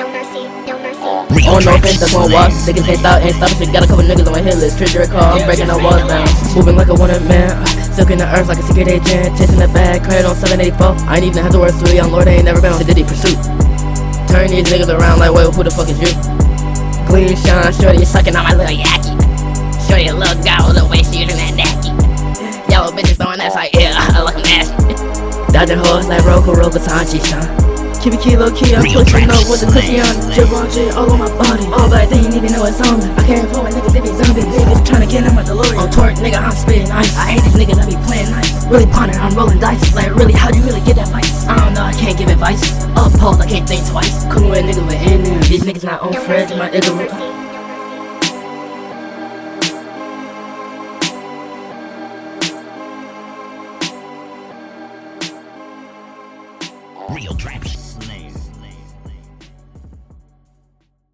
no mercy, no mercy. No offense, that's one walk. Niggas can't stop, ain't stopping shit. Got a couple niggas on my hit list. Trigger call, I'm breaking the walls down. Moving like a wanted man. Silking the earth like a secret agent. Chasing the bag, credit on 784. I ain't even have to work through young Lord, I ain't never been on Diddy pursuit. Turn these niggas around like, wait, who the fuck is you? Gleam shine, shorty, you sucking on my little yaki. Shorty, a little guy with a waist, using that nacky. Yellow bitches throwing ass like, yeah, I like them nasty. Dodging hoes like Roku, Roku, Sanchi, son. Keep it key low key, I'm pushing up with the cushion on. Just want shit all on my body. All black, they ain't even know it's on me. I can't afford my niggas, they be zombies. Niggas tryna get in my DeLorean. On torque, nigga, I'm spitting ice. I hate these niggas, I be playing nice. Really pondering, I'm rolling dice. Like, really, how do you really get that vice? I don't know, I can't give advice. Up pose, I can't think twice. Cool with niggas with in. These niggas not on mercy, my nigga. Real trap.